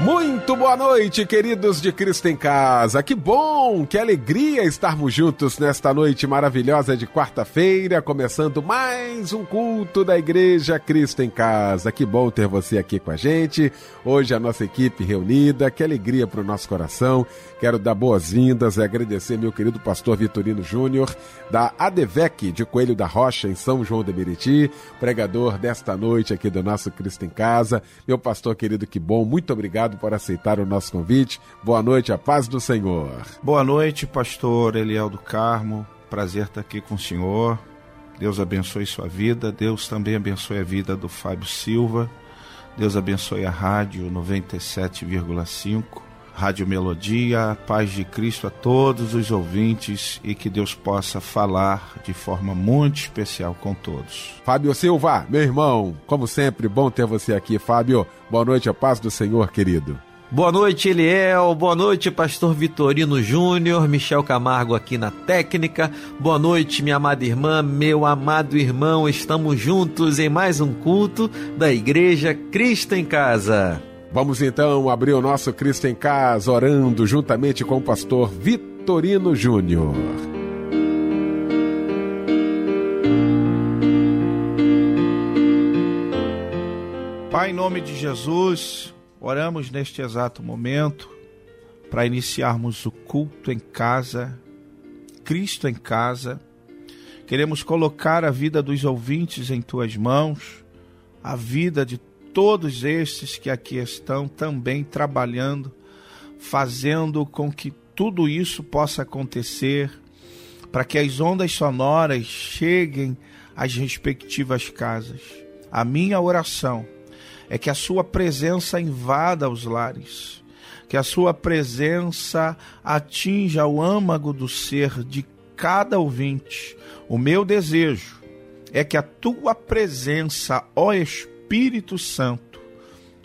Muito boa noite, queridos de Cristo em Casa. Que bom, que alegria estarmos juntos nesta noite maravilhosa de quarta-feira, começando mais um culto da Igreja Cristo em Casa. Que bom ter você aqui com a gente. Hoje a nossa equipe reunida, que alegria para o nosso coração. Quero dar boas-vindas e agradecer meu querido pastor Vitorino Júnior, da ADVEC de Coelho da Rocha, em São João de Meriti, pregador desta noite aqui do nosso Cristo em Casa. Meu pastor querido, que bom, muito obrigado por aceitar o nosso convite. Boa noite, a paz do Senhor. Boa noite, pastor Eliel do Carmo. Prazer estar aqui com o senhor. Deus abençoe sua vida. Deus também abençoe a vida do Fábio Silva. Deus abençoe a rádio 97,5 Rádio Melodia, paz de Cristo a todos os ouvintes e que Deus possa falar de forma muito especial com todos. Fábio Silva, meu irmão, como sempre, bom ter você aqui, Fábio. Boa noite, a paz do Senhor, querido. Boa noite, Eliel. Boa noite, Pastor Vitorino Júnior, Michel Camargo aqui na técnica. Boa noite, minha amada irmã, meu amado irmão. Estamos juntos em mais um culto da Igreja Cristo em Casa. Vamos então abrir o nosso Cristo em Casa orando juntamente com o pastor Vitorino Júnior. Pai, em nome de Jesus, oramos neste exato momento para iniciarmos o culto em casa, Cristo em casa. Queremos colocar a vida dos ouvintes em tuas mãos, a vida de todos estes que aqui estão também trabalhando, fazendo com que tudo isso possa acontecer, para que as ondas sonoras cheguem às respectivas casas. A minha oração é que a sua presença invada os lares, que a sua presença atinja o âmago do ser de cada ouvinte. O meu desejo é que a tua presença, ó Espírito, Espírito Santo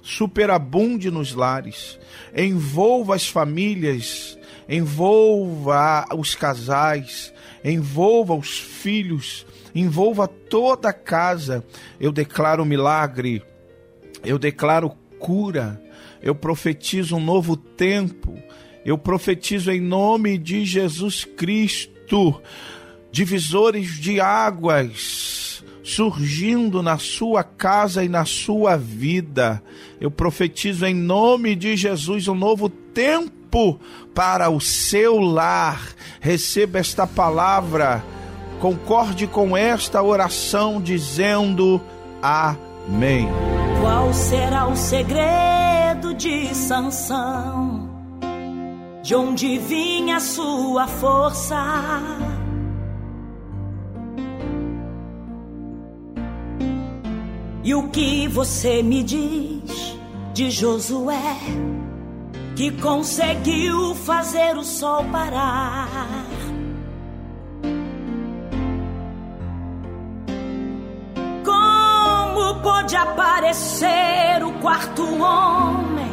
superabunde nos lares, envolva as famílias, envolva os casais, envolva os filhos, envolva toda a casa. Eu declaro milagre, eu declaro cura, eu profetizo um novo tempo, eu profetizo em nome de Jesus Cristo, divisores de águas surgindo na sua casa e na sua vida. Eu profetizo em nome de Jesus um novo tempo para o seu lar. Receba esta palavra, concorde com esta oração, dizendo Amém. Qual será o segredo de Sansão? De onde vinha a sua força? E o que você me diz de Josué, que conseguiu fazer o sol parar? Como pode aparecer o quarto homem,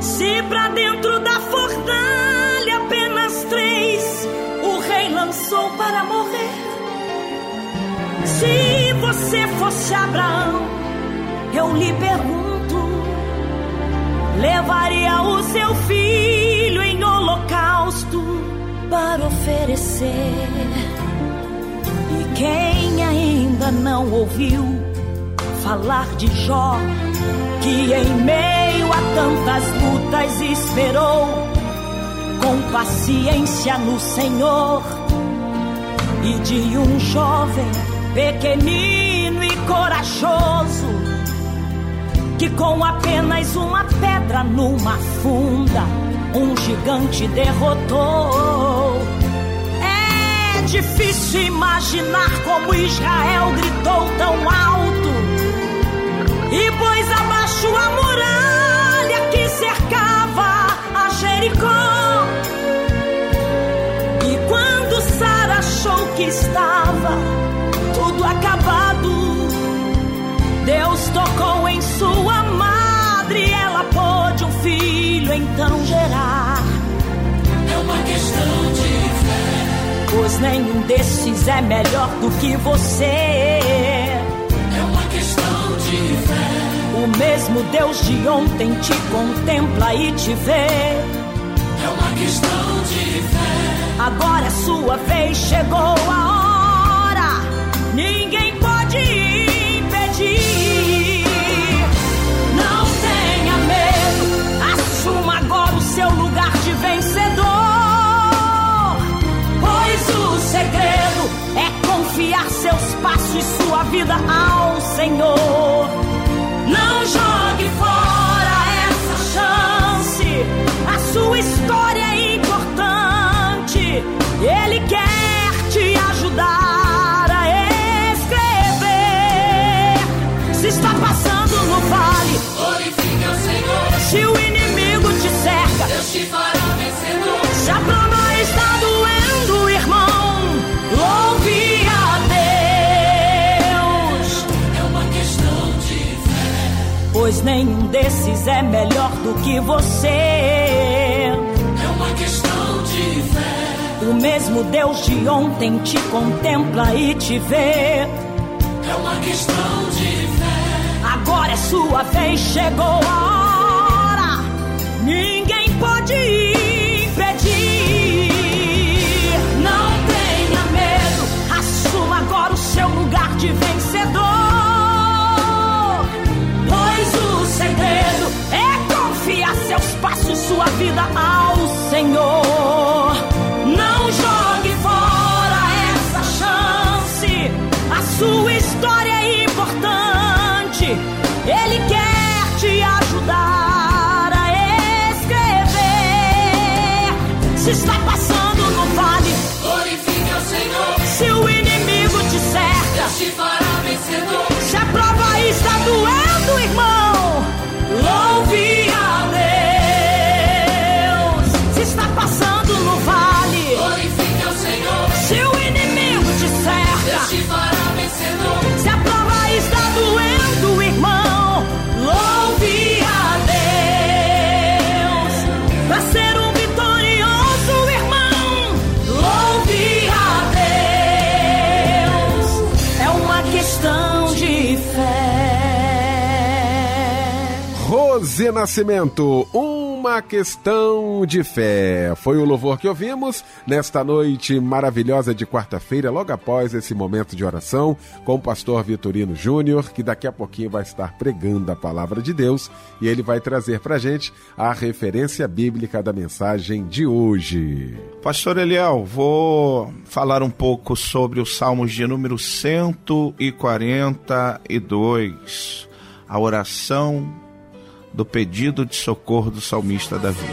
se pra dentro da fornalha apenas três o rei lançou para morrer? Se você fosse Abraão, eu lhe pergunto: levaria o seu filho em holocausto para oferecer? E quem ainda não ouviu falar de Jó, que em meio a tantas lutas esperou com paciência no Senhor? E de um jovem pequenino e corajoso, que com apenas uma pedra numa funda, um gigante derrotou. É difícil imaginar como Israel gritou tão alto e pôs abaixo a muralha que cercava a Jericó. Deus tocou em sua madre, ela pôde um filho então gerar. É uma questão de fé. Pois nenhum desses é melhor do que você. É uma questão de fé. O mesmo Deus de ontem te contempla e te vê. É uma questão de fé. Agora é sua vez, chegou a hora. Ninguém pode seus passos e sua vida ao Senhor. Não jogue fora essa chance. A sua história é importante. Ele quer Nenhum desses é melhor do que você. É uma questão de fé. O mesmo Deus de ontem te contempla e te vê. É uma questão de fé. Agora é sua vez, chegou a hora. Ninguém pode impedir. Não tenha medo, assuma agora o seu lugar de vencedor. Sua vida ao Senhor. Não jogue fora essa chance. A sua história é importante. Ele quer te ajudar a escrever. Se está passando no vale, Glorifique ao Senhor. se o inimigo te cerca, te fará vencedor. Nascimento, uma questão de fé. Foi o louvor que ouvimos nesta noite maravilhosa de quarta-feira, logo após esse momento de oração, com o pastor Vitorino Júnior, que daqui a pouquinho vai estar pregando a palavra de Deus e ele vai trazer pra gente a referência bíblica da mensagem de hoje. Pastor Eliel, vou falar um pouco sobre os Salmos de número 142, a oração do pedido de socorro do salmista Davi.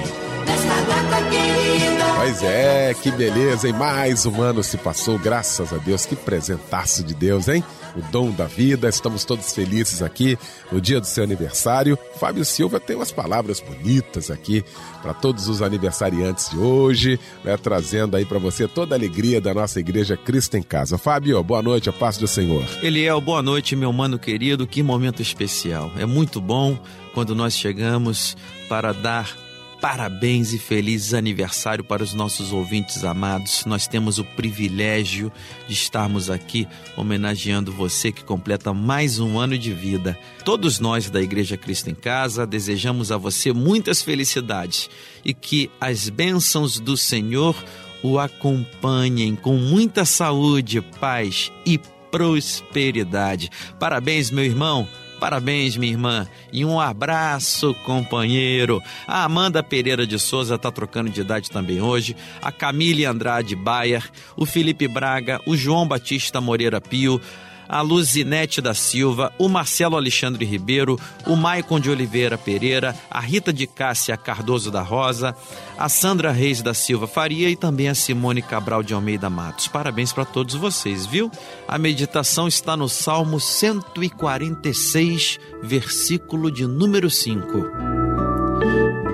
Pois é, que beleza, hein? Mais um ano se passou, graças a Deus. Que presentaço de Deus, hein? O dom da vida, estamos todos felizes aqui no dia do seu aniversário. Fábio Silva tem umas palavras bonitas aqui para todos os aniversariantes de hoje, né? Trazendo aí para você toda a alegria da nossa igreja Cristo em Casa. Fábio, boa noite, a paz do Senhor. Eliel, boa noite, meu mano querido. Que momento especial. É muito bom quando nós chegamos para dar parabéns e feliz aniversário para os nossos ouvintes amados. Nós temos o privilégio de estarmos aqui homenageando você que completa mais um ano de vida. Todos nós da Igreja Cristo em Casa desejamos a você muitas felicidades e que as bênçãos do Senhor o acompanhem com muita saúde, paz e prosperidade. Parabéns, meu irmão. Parabéns, minha irmã. E um abraço, companheiro. A Amanda Pereira de Souza está trocando de idade também hoje. A Camille Andrade Bayer, o Felipe Braga, o João Batista Moreira Pio, a Luzinete da Silva, o Marcelo Alexandre Ribeiro, o Maicon de Oliveira Pereira, a Rita de Cássia Cardoso da Rosa, a Sandra Reis da Silva Faria e também a Simone Cabral de Almeida Matos. Parabéns para todos vocês, viu? A meditação está no Salmo 146, versículo de número 5.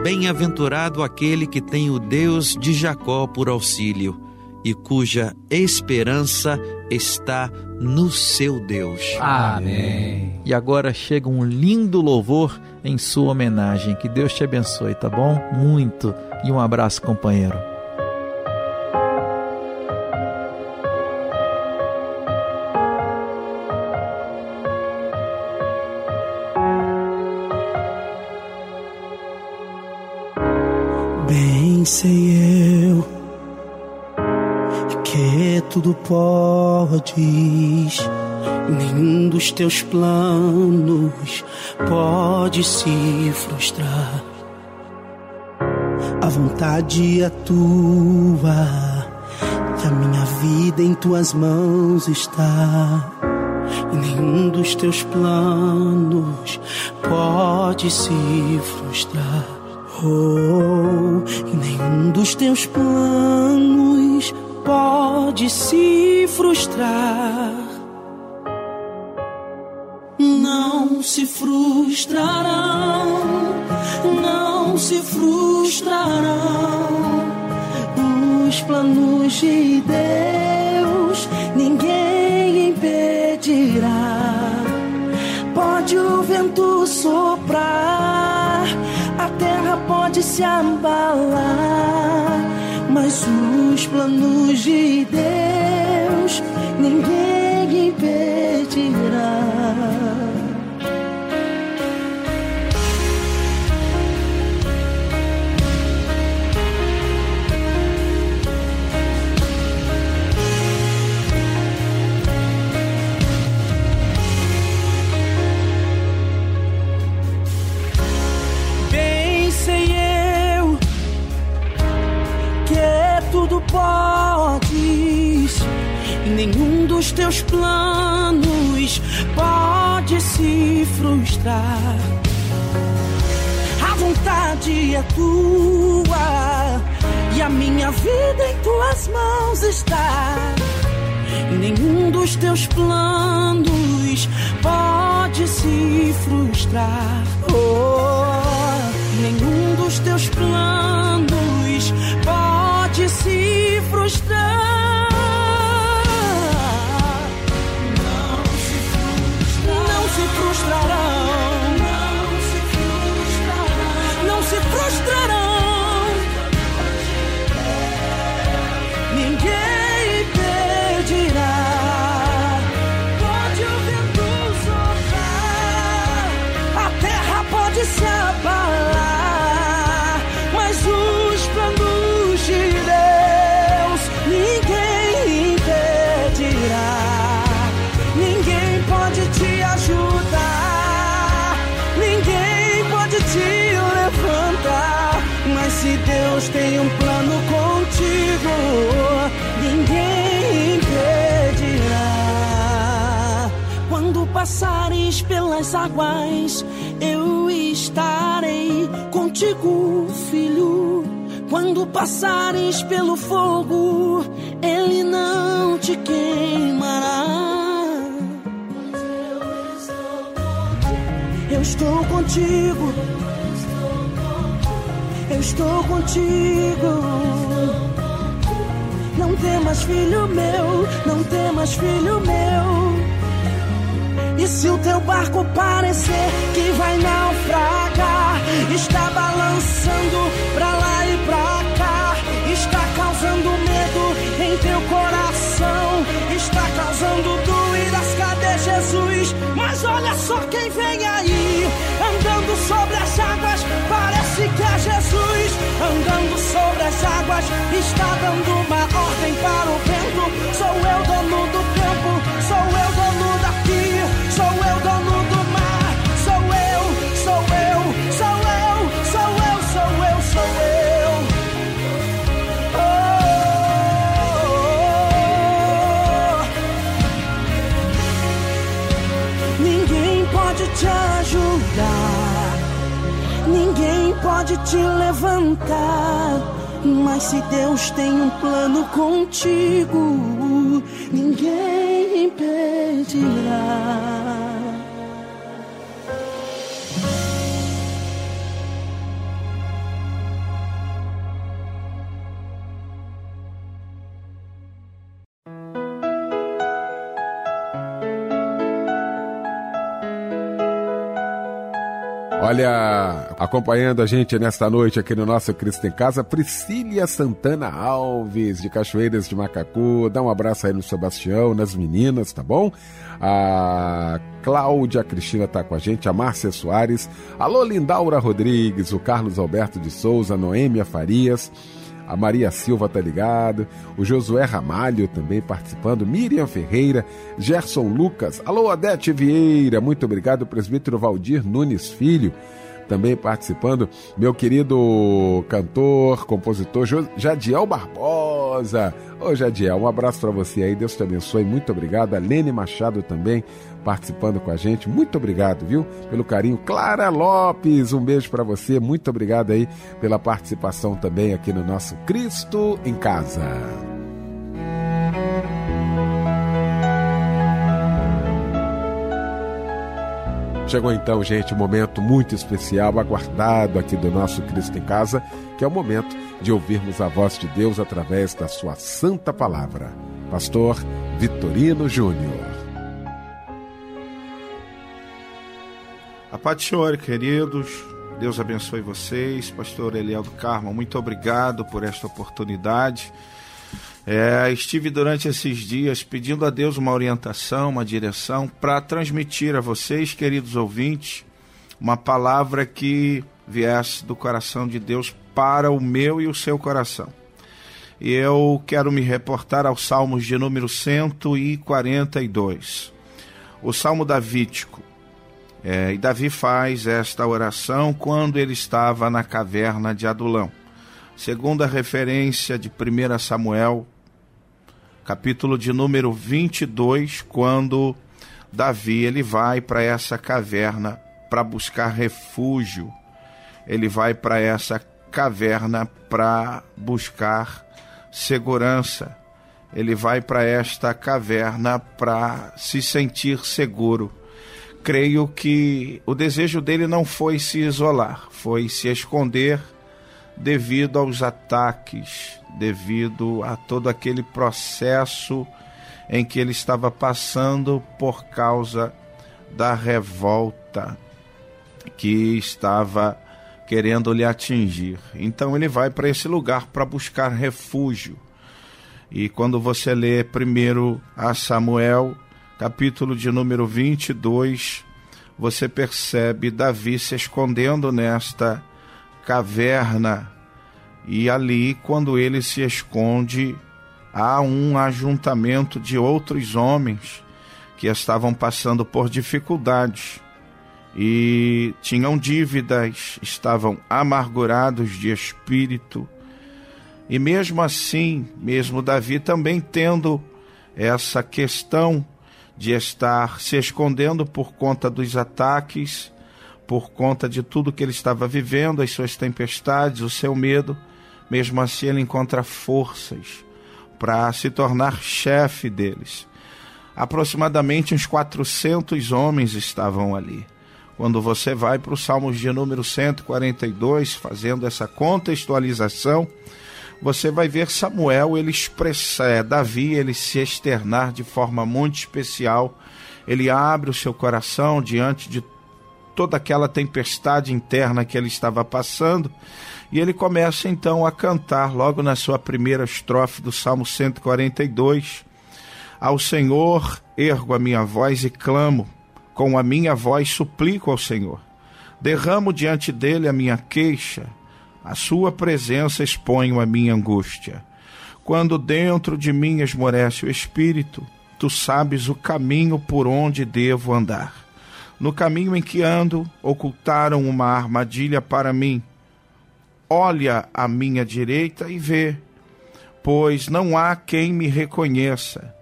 Bem-aventurado aquele que tem o Deus de Jacó por auxílio e cuja esperança está no seu Deus. Amém. E agora chega um lindo louvor em sua homenagem. Que Deus te abençoe, tá bom? Muito. E um abraço, companheiro. Bem sei tudo podes, nenhum dos teus planos pode se frustrar. A vontade é tua, e a minha vida em tuas mãos está. E nenhum dos teus planos pode se frustrar. Oh, e nenhum dos teus planos pode se frustrar. Não se frustrarão, não se frustrarão. Os planos de Deus ninguém impedirá. Pode o vento soprar, a terra pode se abalar, mas os planos de Deus ninguém teus planos pode se frustrar. A vontade é tua e a minha vida em tuas mãos está. E nenhum dos teus planos pode se frustrar. Oh, nenhum dos teus planos pode se frustrar. Passares pelas águas, eu estarei contigo, filho. Quando passares pelo fogo, ele não te queimará. Eu estou contigo. Eu estou contigo. Não temas, filho meu, não temas, filho meu. E se o teu barco parecer que vai naufragar, está balançando pra lá e pra cá, está causando medo em teu coração, está causando dúvidas, cadê Jesus? Mas olha só quem vem aí, andando sobre as águas, parece que é Jesus, andando sobre as águas, está dando uma ordem para o vento. Sou eu dono do pode te levantar. Mas se Deus tem um plano contigo, ninguém impedirá. Olha, acompanhando a gente nesta noite aqui no nosso Cristo em Casa, Priscília Santana Alves, de Cachoeiras de Macacu. Dá um abraço aí no Sebastião, nas meninas, tá bom? A Cláudia Cristina tá com a gente, a Márcia Soares, alô Lindaura Rodrigues, o Carlos Alberto de Souza, Noêmia Farias. A Maria Silva tá ligado, o Josué Ramalho também participando, Miriam Ferreira, Gerson Lucas, alô Adete Vieira, muito obrigado, presbítero Valdir Nunes Filho, também participando, meu querido cantor, compositor Jadiel Barbosa. Ô Jadiel, um abraço para você aí, Deus te abençoe, muito obrigado. A Lene Machado também participando com a gente, muito obrigado, viu, pelo carinho. Clara Lopes, um beijo para você, muito obrigado aí pela participação também aqui no nosso Cristo em Casa. Chegou então, gente, um momento muito especial, aguardado aqui do nosso Cristo em Casa, que é o momento de ouvirmos a voz de Deus através da sua santa palavra. Pastor Vitorino Júnior. A paz queridos. Deus abençoe vocês. Pastor Eliel do Carmo, muito obrigado por esta oportunidade. É, estive durante esses dias pedindo a Deus uma orientação, uma direção para transmitir a vocês, queridos ouvintes, uma palavra que viesse do coração de Deus para o meu e o seu coração. E eu quero me reportar aos Salmos de número 142. O Salmo Davídico. É, e Davi faz esta oração quando ele estava na caverna de Adulão. Segundo a referência de 1 Samuel capítulo de número 22, quando Davi ele vai para essa caverna para buscar refúgio. Ele vai para essa caverna para buscar segurança. Ele vai para esta caverna para se sentir seguro. Creio que o desejo dele não foi se isolar, foi se esconder devido aos ataques devido a todo aquele processo em que ele estava passando por causa da revolta que estava querendo lhe atingir. Então ele vai para esse lugar para buscar refúgio. E quando você lê primeiro a Samuel, capítulo de número 22, você percebe Davi se escondendo nesta caverna e ali, quando ele se esconde, há um ajuntamento de outros homens que estavam passando por dificuldades e tinham dívidas, estavam amargurados de espírito. E mesmo assim, mesmo Davi também tendo essa questão de estar se escondendo por conta dos ataques, por conta de tudo que ele estava vivendo, as suas tempestades, o seu medo, mesmo assim, ele encontra forças para se tornar chefe deles. Aproximadamente uns 400 homens estavam ali. Quando você vai para o Salmos de número 142, fazendo essa contextualização, você vai ver Samuel, ele expressa, é, Davi, ele se externar de forma muito especial. Ele abre o seu coração diante de toda aquela tempestade interna que ele estava passando e ele começa então a cantar, logo na sua primeira estrofe do Salmo 142, Ao Senhor ergo a minha voz e clamo, com a minha voz suplico ao Senhor. Derramo diante dele a minha queixa, a sua presença exponho a minha angústia. Quando dentro de mim esmorece o espírito, tu sabes o caminho por onde devo andar. No caminho em que ando, ocultaram uma armadilha para mim olha à minha direita e vê, pois não há quem me reconheça,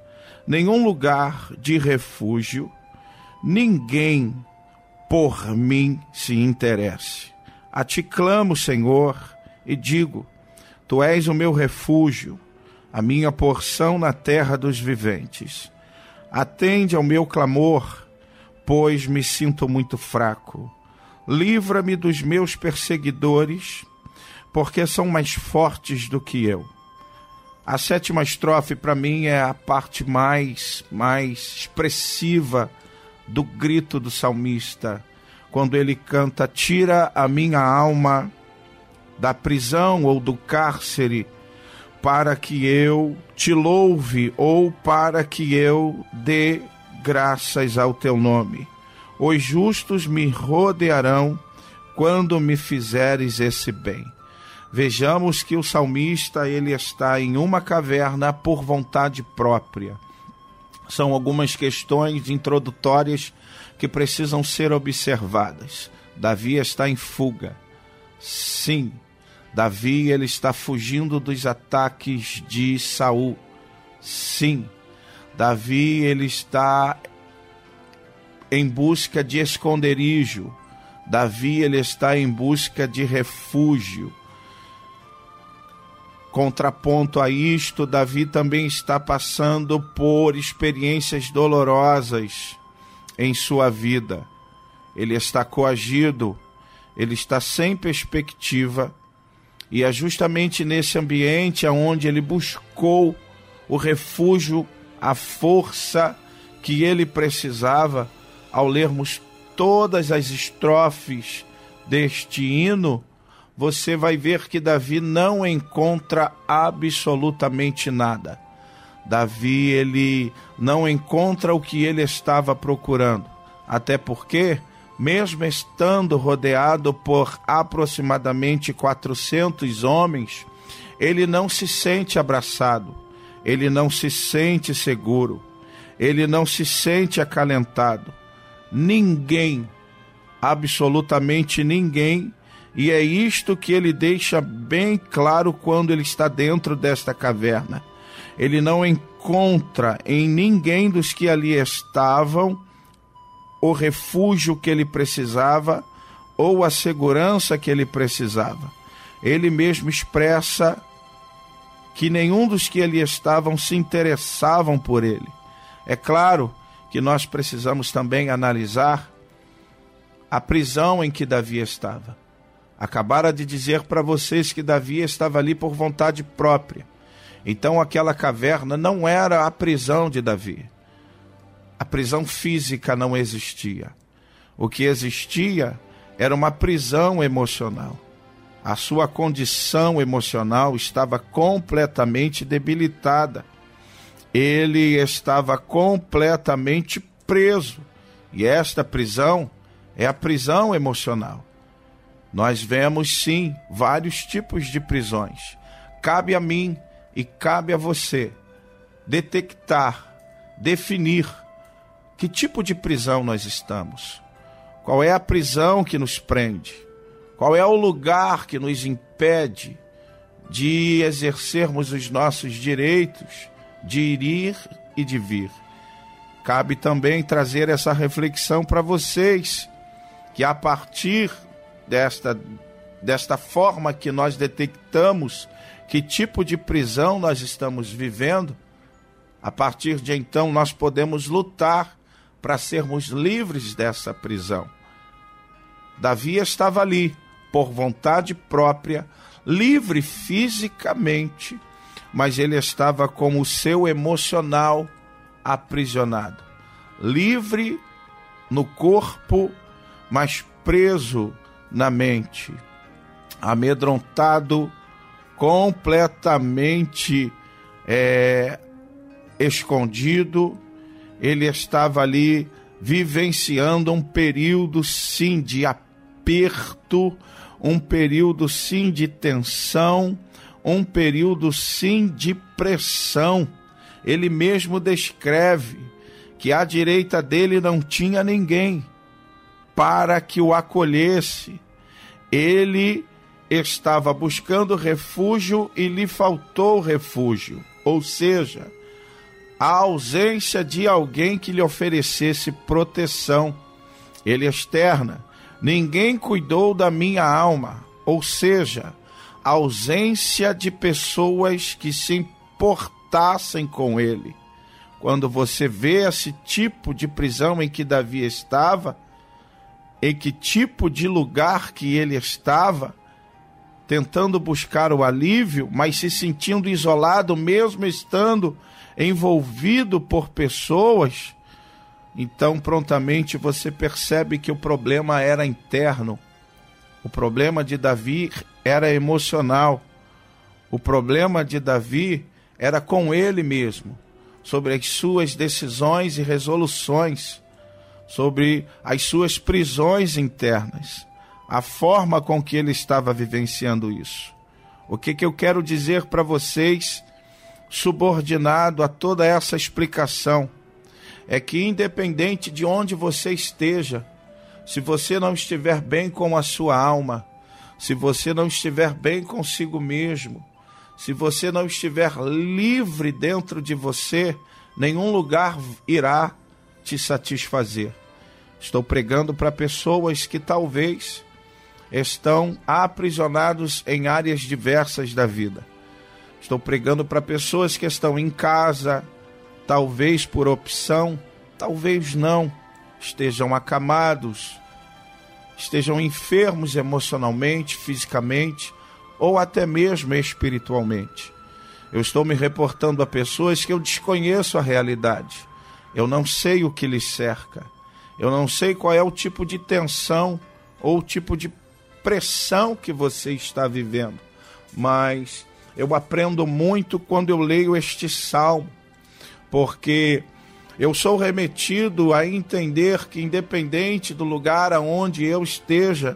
nenhum lugar de refúgio, ninguém por mim se interesse. A ti clamo, Senhor, e digo: Tu és o meu refúgio, a minha porção na terra dos viventes. Atende ao meu clamor, pois me sinto muito fraco. Livra-me dos meus perseguidores porque são mais fortes do que eu. A sétima estrofe para mim é a parte mais mais expressiva do grito do salmista, quando ele canta: Tira a minha alma da prisão ou do cárcere, para que eu te louve ou para que eu dê graças ao teu nome. Os justos me rodearão quando me fizeres esse bem. Vejamos que o salmista ele está em uma caverna por vontade própria. São algumas questões introdutórias que precisam ser observadas. Davi está em fuga. Sim, Davi ele está fugindo dos ataques de Saul. Sim, Davi ele está em busca de esconderijo. Davi ele está em busca de refúgio. Contraponto a isto, Davi também está passando por experiências dolorosas em sua vida. Ele está coagido, ele está sem perspectiva, e é justamente nesse ambiente aonde ele buscou o refúgio, a força que ele precisava ao lermos todas as estrofes deste hino, você vai ver que Davi não encontra absolutamente nada. Davi ele não encontra o que ele estava procurando, até porque mesmo estando rodeado por aproximadamente 400 homens, ele não se sente abraçado, ele não se sente seguro, ele não se sente acalentado. Ninguém, absolutamente ninguém, e é isto que ele deixa bem claro quando ele está dentro desta caverna. Ele não encontra em ninguém dos que ali estavam o refúgio que ele precisava ou a segurança que ele precisava. Ele mesmo expressa que nenhum dos que ali estavam se interessavam por ele. É claro que nós precisamos também analisar a prisão em que Davi estava. Acabara de dizer para vocês que Davi estava ali por vontade própria. Então aquela caverna não era a prisão de Davi a prisão física não existia. O que existia era uma prisão emocional. A sua condição emocional estava completamente debilitada. Ele estava completamente preso. E esta prisão é a prisão emocional. Nós vemos sim vários tipos de prisões. Cabe a mim e cabe a você detectar, definir que tipo de prisão nós estamos? Qual é a prisão que nos prende? Qual é o lugar que nos impede de exercermos os nossos direitos de ir e de vir? Cabe também trazer essa reflexão para vocês, que a partir desta, desta forma que nós detectamos que tipo de prisão nós estamos vivendo, a partir de então nós podemos lutar para sermos livres dessa prisão. Davi estava ali, por vontade própria, livre fisicamente, mas ele estava com o seu emocional aprisionado. Livre no corpo, mas preso na mente. Amedrontado, completamente é, escondido ele estava ali vivenciando um período sim de aperto, um período sim de tensão, um período sim de pressão. Ele mesmo descreve que à direita dele não tinha ninguém para que o acolhesse. Ele estava buscando refúgio e lhe faltou refúgio. Ou seja, a ausência de alguém que lhe oferecesse proteção. Ele externa: ninguém cuidou da minha alma, ou seja, a ausência de pessoas que se importassem com ele. Quando você vê esse tipo de prisão em que Davi estava, em que tipo de lugar que ele estava, tentando buscar o alívio, mas se sentindo isolado, mesmo estando envolvido por pessoas, então prontamente você percebe que o problema era interno. O problema de Davi era emocional. O problema de Davi era com ele mesmo, sobre as suas decisões e resoluções, sobre as suas prisões internas, a forma com que ele estava vivenciando isso. O que, que eu quero dizer para vocês, subordinado a toda essa explicação, é que independente de onde você esteja, se você não estiver bem com a sua alma, se você não estiver bem consigo mesmo, se você não estiver livre dentro de você, nenhum lugar irá te satisfazer. Estou pregando para pessoas que talvez estão aprisionados em áreas diversas da vida. Estou pregando para pessoas que estão em casa, talvez por opção, talvez não, estejam acamados, estejam enfermos emocionalmente, fisicamente ou até mesmo espiritualmente. Eu estou me reportando a pessoas que eu desconheço a realidade. Eu não sei o que lhes cerca. Eu não sei qual é o tipo de tensão ou o tipo de pressão que você está vivendo. Mas eu aprendo muito quando eu leio este salmo, porque eu sou remetido a entender que, independente do lugar aonde eu esteja,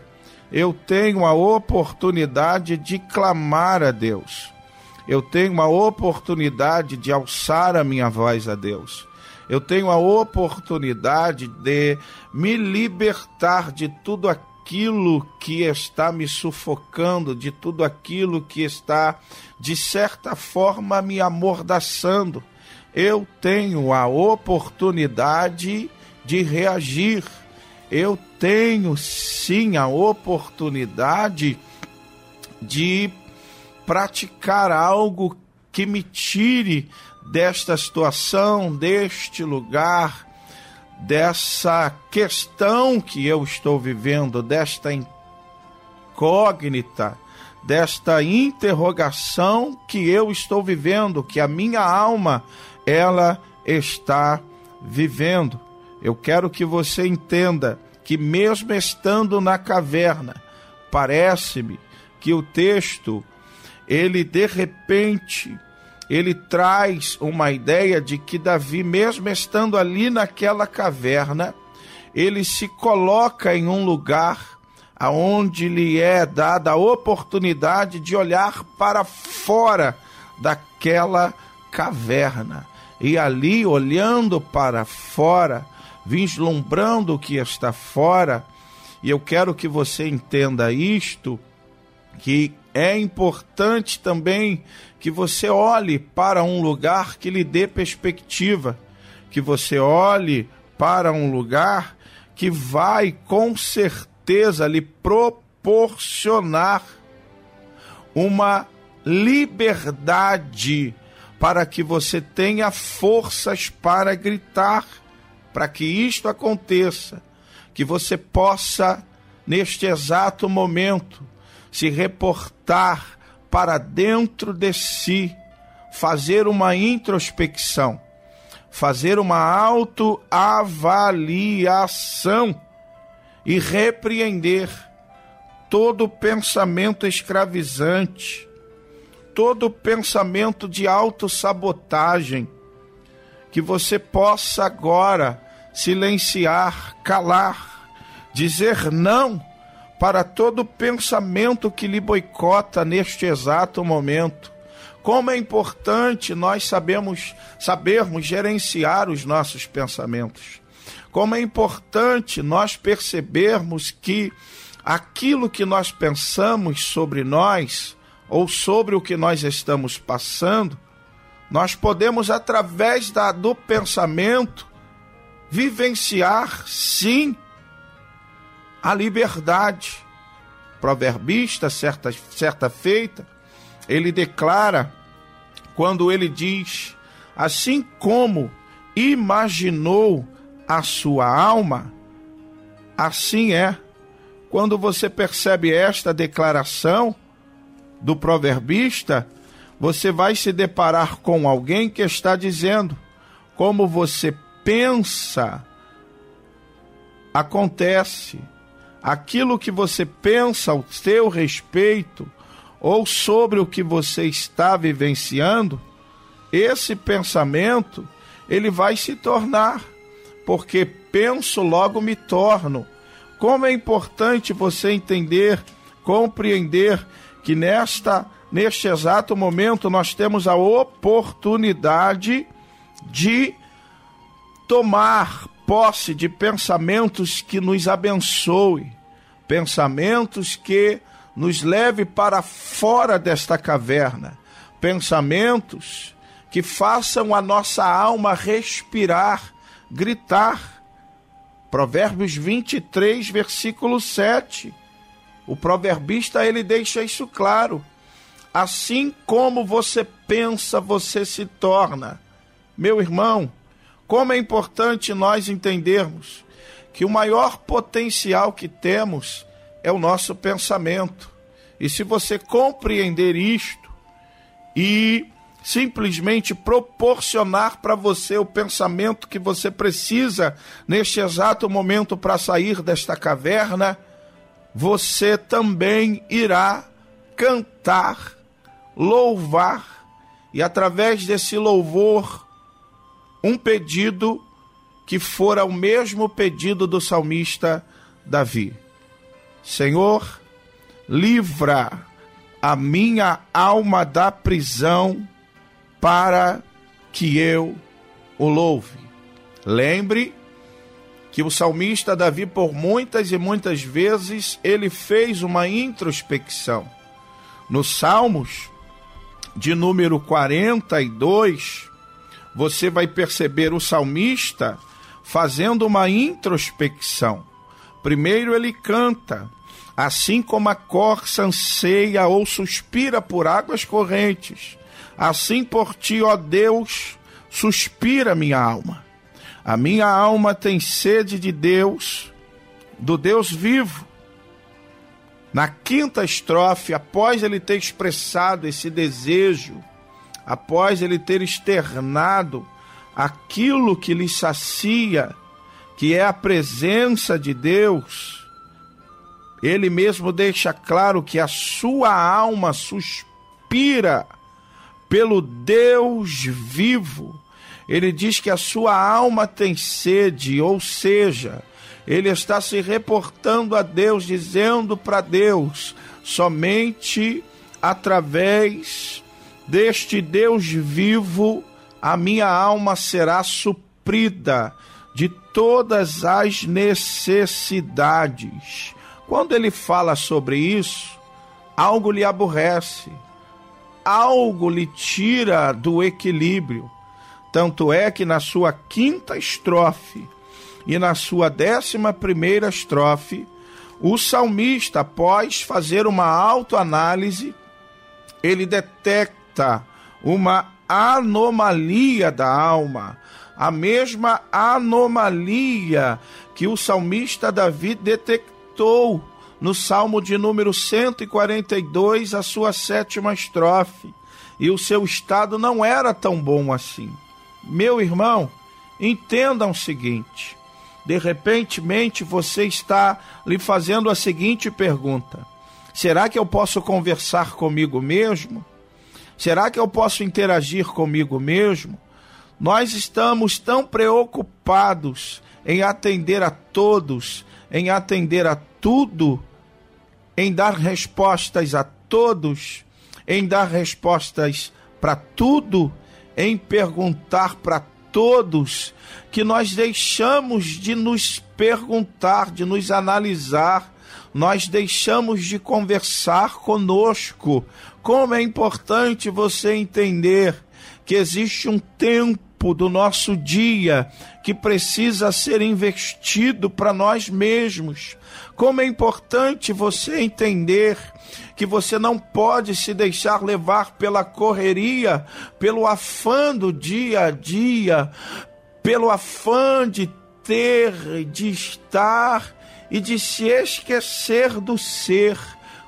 eu tenho a oportunidade de clamar a Deus. Eu tenho a oportunidade de alçar a minha voz a Deus. Eu tenho a oportunidade de me libertar de tudo aquilo que está me sufocando, de tudo aquilo que está, de certa forma, me amordaçando. Eu tenho a oportunidade de reagir eu tenho sim a oportunidade de praticar algo que me tire desta situação, deste lugar, dessa questão que eu estou vivendo, desta incógnita, desta interrogação que eu estou vivendo, que a minha alma ela está vivendo. Eu quero que você entenda que, mesmo estando na caverna, parece-me que o texto, ele de repente, ele traz uma ideia de que Davi, mesmo estando ali naquela caverna, ele se coloca em um lugar aonde lhe é dada a oportunidade de olhar para fora daquela caverna. E ali, olhando para fora, vislumbrando o que está fora, e eu quero que você entenda isto, que é importante também que você olhe para um lugar que lhe dê perspectiva, que você olhe para um lugar que vai com certeza lhe proporcionar uma liberdade para que você tenha forças para gritar para que isto aconteça, que você possa, neste exato momento, se reportar para dentro de si, fazer uma introspecção, fazer uma autoavaliação e repreender todo pensamento escravizante, todo pensamento de autossabotagem, que você possa agora silenciar, calar, dizer não para todo pensamento que lhe boicota neste exato momento. Como é importante nós sabemos sabermos gerenciar os nossos pensamentos. Como é importante nós percebermos que aquilo que nós pensamos sobre nós ou sobre o que nós estamos passando, nós podemos através da, do pensamento vivenciar, sim, a liberdade. Proverbista, certa, certa feita, ele declara, quando ele diz: Assim como imaginou a sua alma, assim é. Quando você percebe esta declaração do proverbista, você vai se deparar com alguém que está dizendo: como você pensa, acontece, aquilo que você pensa ao seu respeito ou sobre o que você está vivenciando, esse pensamento ele vai se tornar, porque penso logo me torno. Como é importante você entender, compreender que nesta neste exato momento nós temos a oportunidade de tomar posse de pensamentos que nos abençoe, pensamentos que nos leve para fora desta caverna, pensamentos que façam a nossa alma respirar, gritar. Provérbios 23, versículo 7. O proverbista ele deixa isso claro. Assim como você pensa, você se torna. Meu irmão, como é importante nós entendermos que o maior potencial que temos é o nosso pensamento. E se você compreender isto e simplesmente proporcionar para você o pensamento que você precisa neste exato momento para sair desta caverna, você também irá cantar, louvar e através desse louvor um pedido que fora o mesmo pedido do salmista Davi. Senhor, livra a minha alma da prisão para que eu o louve. Lembre que o salmista Davi, por muitas e muitas vezes, ele fez uma introspecção. Nos Salmos, de número 42, você vai perceber o salmista fazendo uma introspecção. Primeiro ele canta, assim como a corça anseia ou suspira por águas correntes, Assim por ti, ó Deus, suspira minha alma. A minha alma tem sede de Deus, do Deus vivo. Na quinta estrofe, após ele ter expressado esse desejo, após ele ter externado aquilo que lhe sacia, que é a presença de Deus, ele mesmo deixa claro que a sua alma suspira pelo Deus vivo. Ele diz que a sua alma tem sede, ou seja, ele está se reportando a Deus, dizendo para Deus, somente através deste Deus vivo a minha alma será suprida de todas as necessidades. Quando ele fala sobre isso, algo lhe aborrece algo lhe tira do equilíbrio. Tanto é que na sua quinta estrofe e na sua décima primeira estrofe, o salmista, após fazer uma autoanálise, ele detecta uma anomalia da alma, a mesma anomalia que o salmista Davi detectou no Salmo de número 142, a sua sétima estrofe. E o seu estado não era tão bom assim. Meu irmão, entendam o seguinte: de repentemente você está lhe fazendo a seguinte pergunta: será que eu posso conversar comigo mesmo? Será que eu posso interagir comigo mesmo? Nós estamos tão preocupados em atender a todos, em atender a tudo, em dar respostas a todos, em dar respostas para tudo, em perguntar para todos, que nós deixamos de nos perguntar, de nos analisar, nós deixamos de conversar conosco. Como é importante você entender que existe um tempo do nosso dia que precisa ser investido para nós mesmos. Como é importante você entender que você não pode se deixar levar pela correria, pelo afã do dia a dia, pelo afã de ter, de estar e de se esquecer do ser.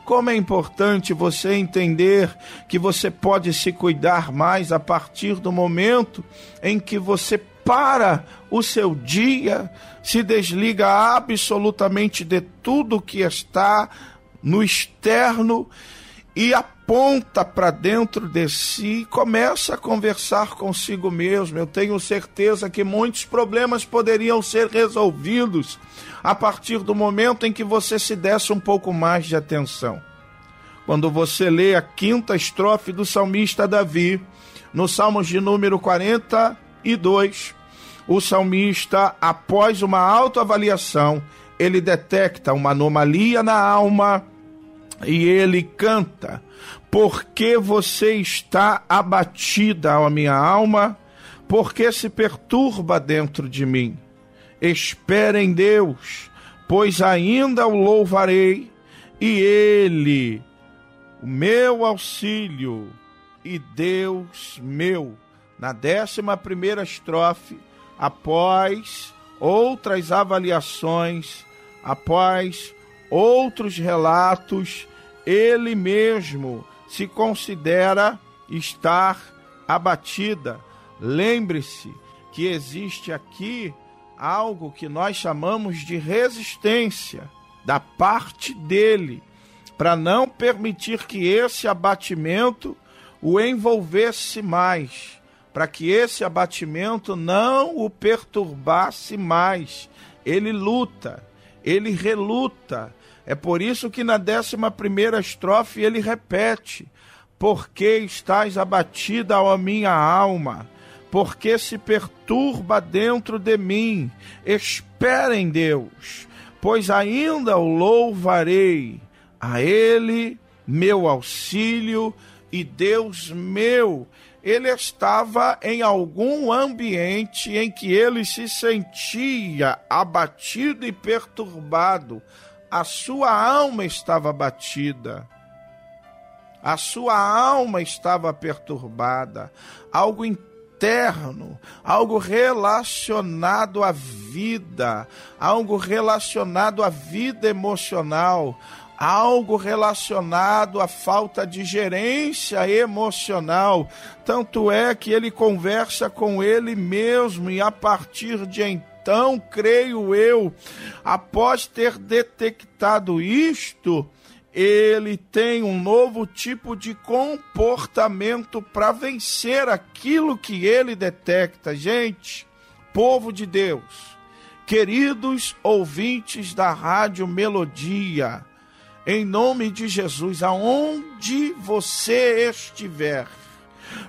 Como é importante você entender que você pode se cuidar mais a partir do momento em que você para o seu dia, se desliga absolutamente de tudo que está no externo e aponta para dentro de si e começa a conversar consigo mesmo. Eu tenho certeza que muitos problemas poderiam ser resolvidos a partir do momento em que você se desse um pouco mais de atenção. Quando você lê a quinta estrofe do salmista Davi, no Salmos de número 42, o salmista, após uma autoavaliação, ele detecta uma anomalia na alma e ele canta: Por que você está abatida, ó minha alma? Por que se perturba dentro de mim? Espere em Deus, pois ainda o louvarei, e Ele, o meu auxílio e Deus meu. Na décima primeira estrofe, após outras avaliações, após outros relatos, ele mesmo se considera estar abatida. Lembre-se que existe aqui algo que nós chamamos de resistência da parte dele, para não permitir que esse abatimento o envolvesse mais, para que esse abatimento não o perturbasse mais. Ele luta, ele reluta. É por isso que na décima primeira estrofe ele repete: Por que estás abatida, ó minha alma? Porque se perturba dentro de mim? Espera em Deus, pois ainda o louvarei. A Ele, meu auxílio e Deus meu. Ele estava em algum ambiente em que ele se sentia abatido e perturbado. A sua alma estava abatida. A sua alma estava perturbada. Algo interno, algo relacionado à vida, algo relacionado à vida emocional, algo relacionado à falta de gerência emocional. Tanto é que ele conversa com ele mesmo e a partir de então, creio eu, após ter detectado isto, ele tem um novo tipo de comportamento para vencer aquilo que ele detecta. Gente, povo de Deus, queridos ouvintes da Rádio Melodia, em nome de Jesus, aonde você estiver,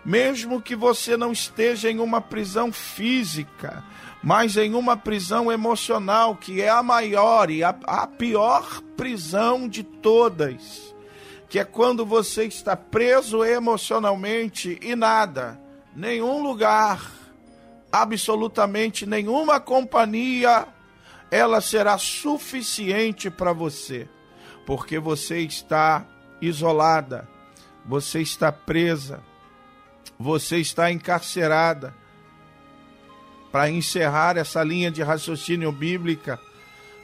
mesmo que você não esteja em uma prisão física, mas em uma prisão emocional, que é a maior e a, a pior prisão de todas, que é quando você está preso emocionalmente e nada, nenhum lugar, absolutamente nenhuma companhia, ela será suficiente para você porque você está isolada, você está presa, você está encarcerada. Para encerrar essa linha de raciocínio bíblica,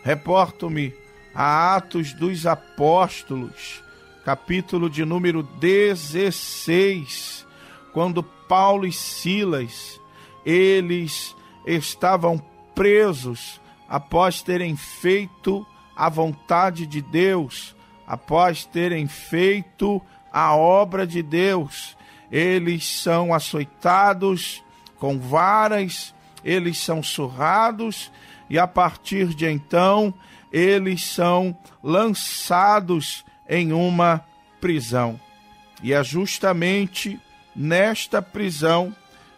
reporto-me a Atos dos Apóstolos, capítulo de número 16, quando Paulo e Silas, eles estavam presos após terem feito a vontade de Deus, após terem feito a obra de Deus, eles são açoitados com varas, eles são surrados e a partir de então eles são lançados em uma prisão. E é justamente nesta prisão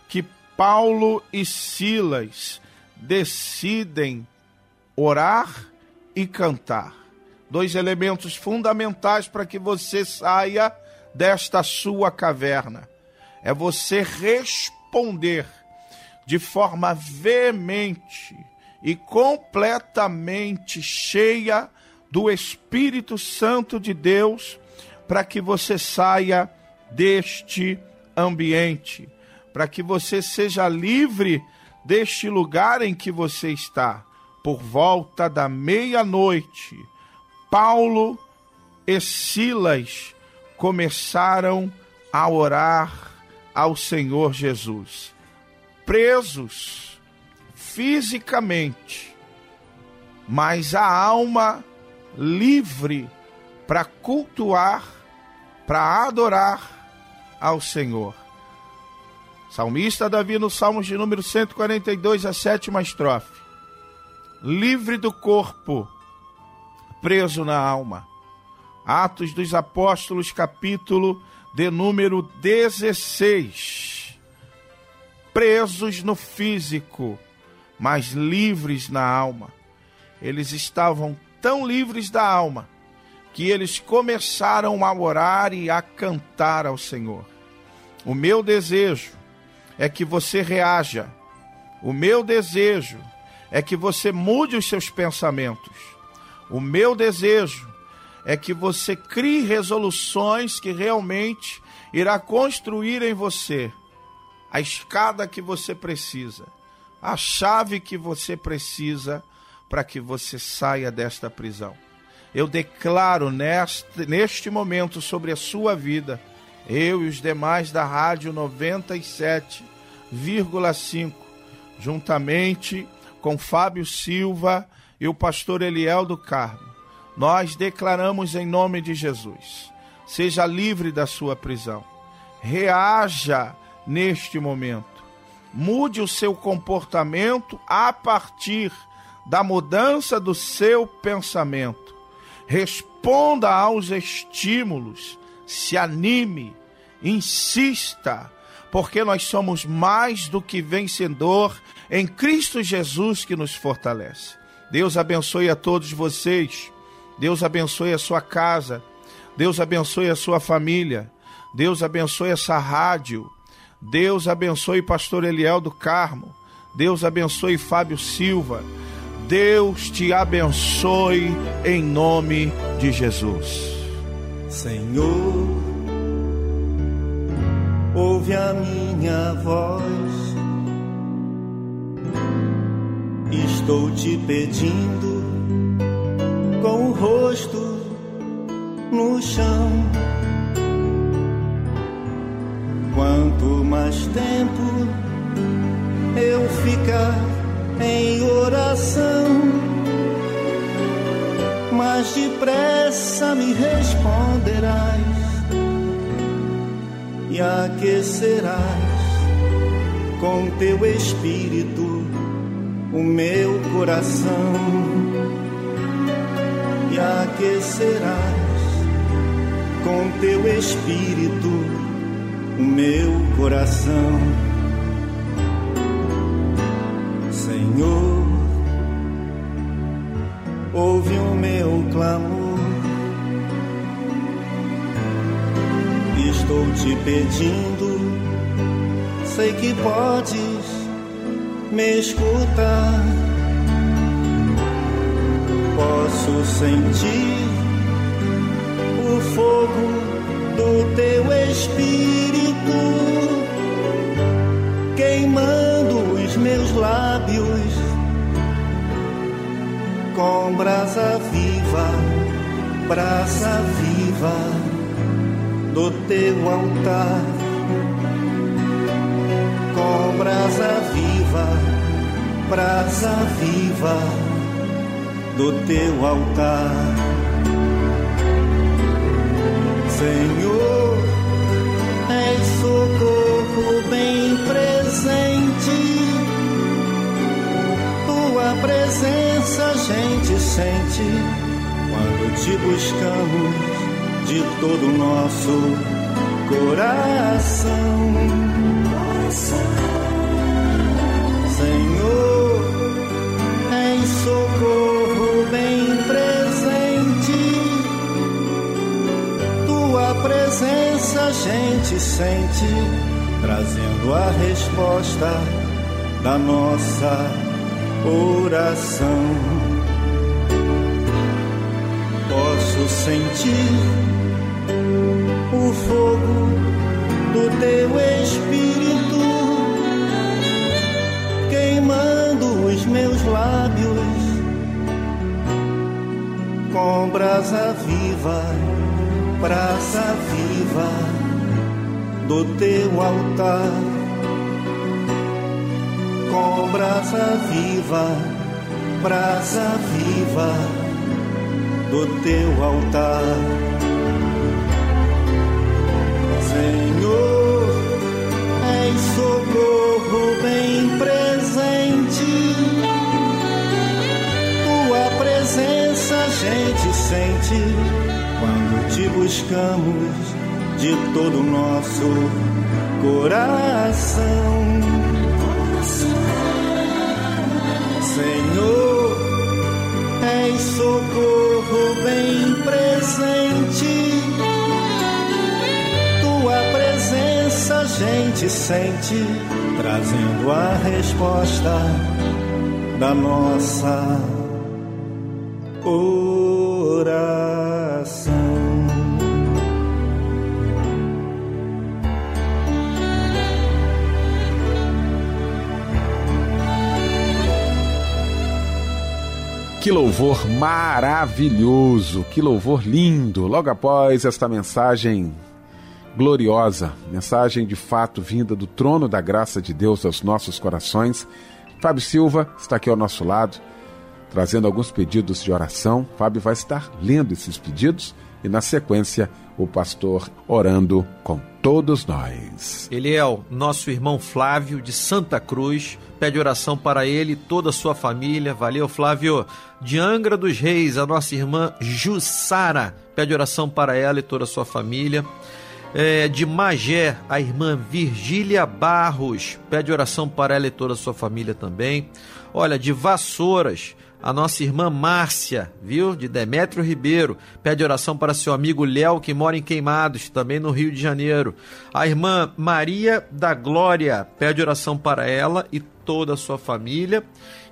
que Paulo e Silas decidem orar e cantar. Dois elementos fundamentais para que você saia desta sua caverna. É você responder de forma veemente e completamente cheia do Espírito Santo de Deus para que você saia deste ambiente, para que você seja livre deste lugar em que você está por volta da meia-noite, Paulo e Silas começaram a orar ao Senhor Jesus. Presos, fisicamente, mas a alma livre para cultuar, para adorar ao Senhor. Salmista Davi, no Salmos de número 142, a sétima estrofe. Livre do corpo, preso na alma. Atos dos Apóstolos, capítulo de número 16. Presos no físico, mas livres na alma. Eles estavam tão livres da alma que eles começaram a orar e a cantar ao Senhor. O meu desejo é que você reaja. O meu desejo é que você mude os seus pensamentos. O meu desejo é que você crie resoluções que realmente irá construir em você a escada que você precisa, a chave que você precisa para que você saia desta prisão. Eu declaro neste, neste momento sobre a sua vida eu e os demais da Rádio 97,5, juntamente com Fábio Silva e o pastor Eliel do Carmo, nós declaramos em nome de Jesus: seja livre da sua prisão, reaja neste momento, mude o seu comportamento a partir da mudança do seu pensamento, responda aos estímulos se anime, insista, porque nós somos mais do que vencedor em Cristo Jesus que nos fortalece. Deus abençoe a todos vocês. Deus abençoe a sua casa. Deus abençoe a sua família. Deus abençoe essa rádio. Deus abençoe pastor Eliel do Carmo. Deus abençoe Fábio Silva. Deus te abençoe em nome de Jesus. Senhor, ouve a minha voz. Estou te pedindo com o rosto no chão. Quanto mais tempo eu ficar em oração. Mais depressa me responderás e aquecerás com teu espírito o meu coração. E aquecerás com teu espírito o meu coração, Senhor ouve o meu clamor. Estou te pedindo, sei que podes me escutar. Posso sentir o fogo do teu espírito queimando os meus lábios com brasa viva, brasa viva do teu altar. Com brasa viva, brasa viva do teu altar. Senhor, és socorro bem presente tua presença a gente sente quando te buscamos de todo o nosso coração. Senhor, em socorro bem presente, presença a gente sente, trazendo a resposta da nossa oração. Posso sentir o fogo do teu espírito queimando os meus lábios com brasa viva, brasa viva do teu altar com brasa viva, brasa viva do teu altar. Senhor, és socorro bem presente. Presença a gente sente te buscamos de todo o nosso coração. Senhor, és socorro bem presente. Tua presença a gente sente, trazendo a resposta da nossa oração. Que louvor maravilhoso, que louvor lindo. Logo após esta mensagem gloriosa, mensagem de fato vinda do trono da graça de Deus aos nossos corações, Fábio Silva está aqui ao nosso lado, trazendo alguns pedidos de oração. Fábio vai estar lendo esses pedidos e, na sequência, o pastor orando com todos nós. Eliel, nosso irmão Flávio de Santa Cruz, pede oração para ele e toda a sua família. Valeu, Flávio. De Angra dos Reis, a nossa irmã Jussara, pede oração para ela e toda a sua família. É, de Magé, a irmã Virgília Barros, pede oração para ela e toda a sua família também. Olha, de Vassouras, a nossa irmã Márcia, viu? De Demétrio Ribeiro, pede oração para seu amigo Léo, que mora em Queimados, também no Rio de Janeiro. A irmã Maria da Glória pede oração para ela e toda a sua família.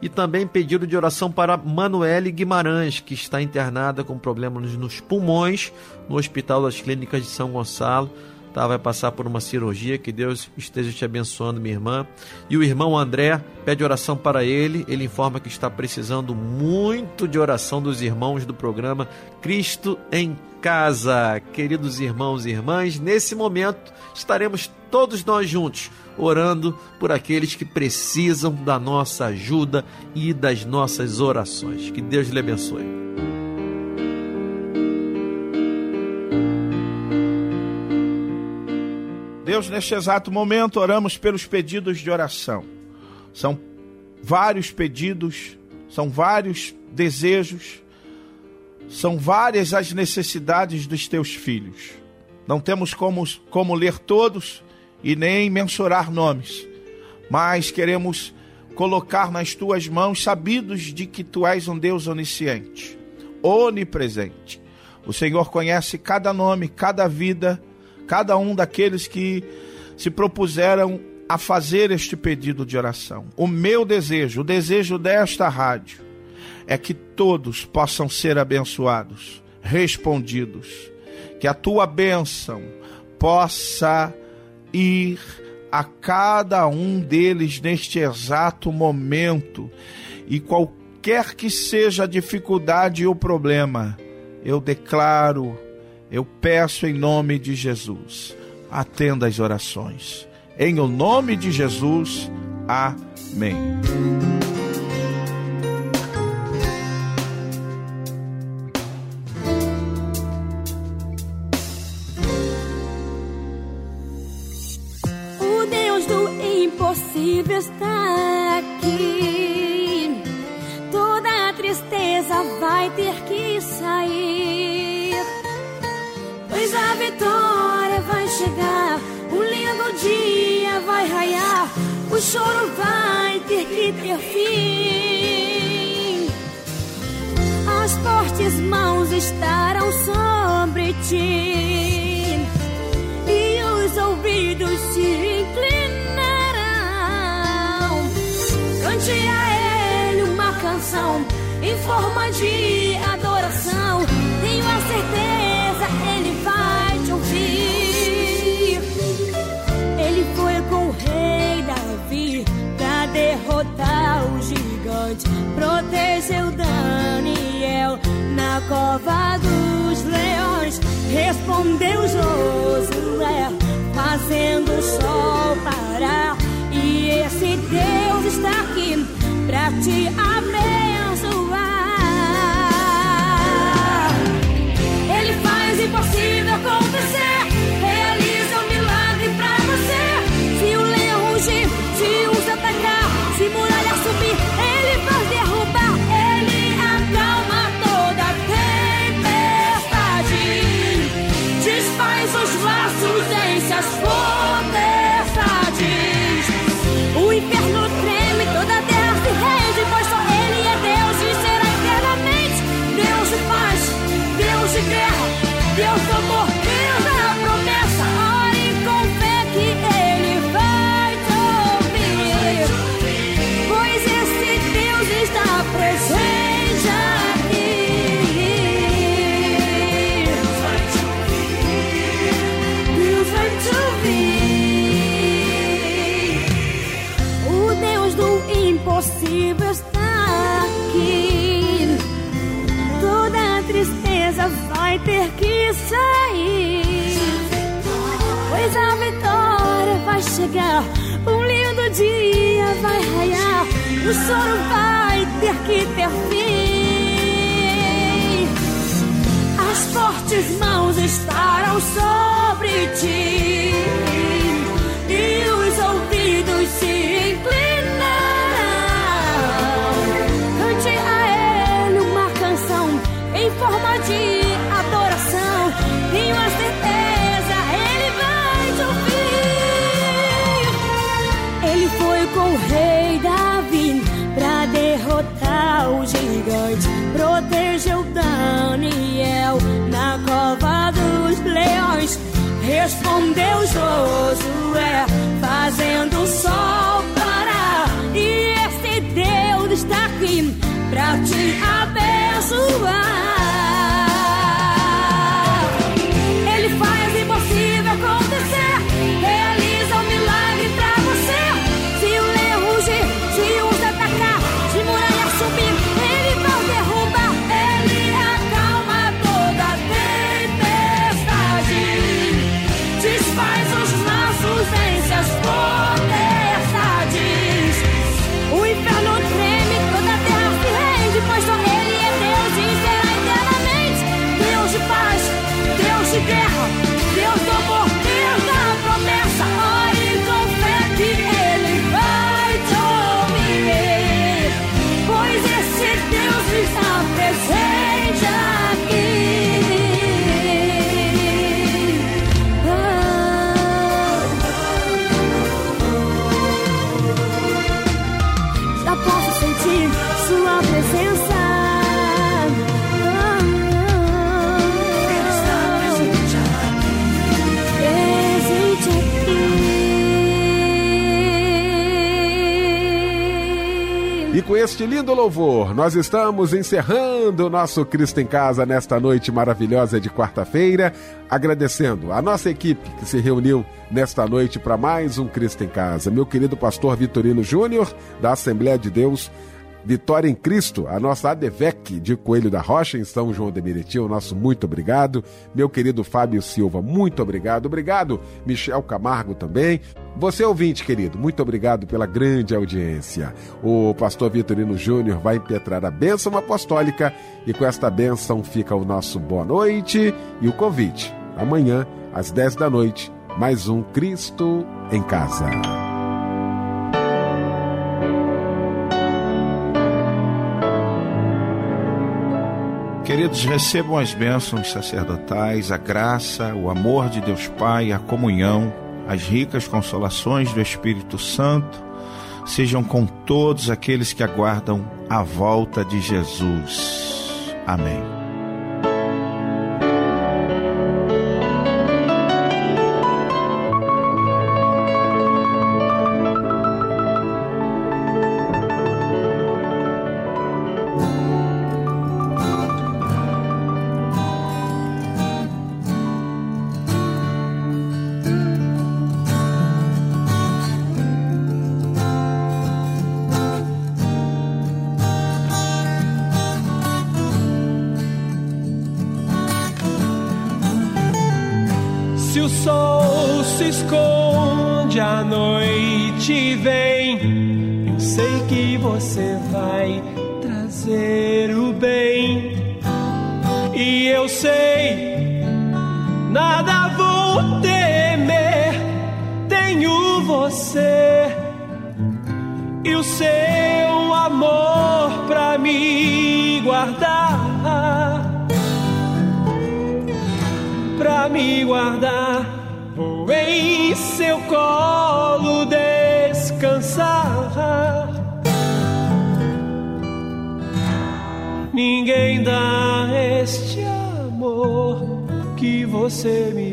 E também pedido de oração para Manuele Guimarães, que está internada com problemas nos pulmões no Hospital das Clínicas de São Gonçalo tá? Vai passar por uma cirurgia, que Deus esteja te abençoando, minha irmã. E o irmão André pede oração para ele, ele informa que está precisando muito de oração dos irmãos do programa Cristo em Casa. Queridos irmãos e irmãs, nesse momento estaremos todos nós juntos orando por aqueles que precisam da nossa ajuda e das nossas orações. Que Deus lhe abençoe. Deus, neste exato momento, oramos pelos pedidos de oração. São vários pedidos, são vários desejos, são várias as necessidades dos teus filhos. Não temos como, como ler todos e nem mensurar nomes, mas queremos colocar nas tuas mãos, sabidos de que tu és um Deus onisciente, onipresente. O Senhor conhece cada nome, cada vida cada um daqueles que se propuseram a fazer este pedido de oração. O meu desejo, o desejo desta rádio, é que todos possam ser abençoados, respondidos, que a tua bênção possa ir a cada um deles neste exato momento e qualquer que seja a dificuldade e o problema, eu declaro eu peço em nome de Jesus, atenda as orações. Em o nome de Jesus, amém. O Deus do impossível está aqui. Vitória vai chegar. Um lindo dia vai raiar. O choro vai ter que ter fim. As fortes mãos estarão sobre ti e os ouvidos se inclinarão. Cante a Ele uma canção em forma de seu Daniel na cova dos leões. Respondeu Josué, fazendo o sol parar. E esse Deus está aqui pra te abençoar. Impossível está aqui. Toda tristeza vai ter que sair. Pois a vitória vai chegar. Um lindo dia vai raiar. O choro vai ter que ter fim. As fortes mãos estarão sobre ti. Respondeu Josué, fazendo o sol parar. E esse Deus está aqui pra te abençoar. Este lindo louvor, nós estamos encerrando o nosso Cristo em Casa nesta noite maravilhosa de quarta-feira, agradecendo a nossa equipe que se reuniu nesta noite para mais um Cristo em Casa. Meu querido pastor Vitorino Júnior, da Assembleia de Deus, Vitória em Cristo, a nossa ADVEC de Coelho da Rocha, em São João de Meriti, o nosso muito obrigado. Meu querido Fábio Silva, muito obrigado. Obrigado, Michel Camargo também. Você ouvinte, querido, muito obrigado pela grande audiência. O pastor Vitorino Júnior vai impetrar a bênção apostólica e com esta bênção fica o nosso boa noite e o convite. Amanhã, às 10 da noite, mais um Cristo em Casa. Queridos, recebam as bênçãos sacerdotais, a graça, o amor de Deus Pai, a comunhão, as ricas consolações do Espírito Santo, sejam com todos aqueles que aguardam a volta de Jesus. Amém. Esconde, a noite vem. Eu sei que você vai trazer você me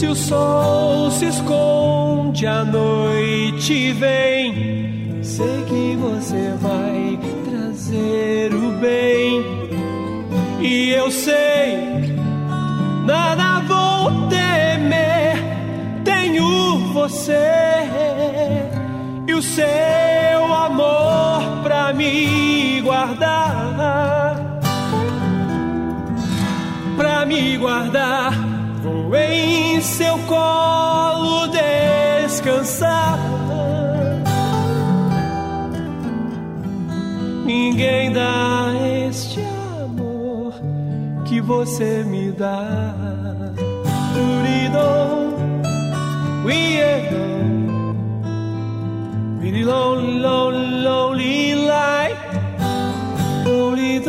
Se o sol se esconde, a noite vem. Sei que você vai trazer o bem. E eu sei, nada vou temer. Tenho você e o seu amor pra me guardar. Pra me guardar, seu colo descansar. Ninguém dá este amor que você me dá. Really lonely, lonely, lonely life. Lonely,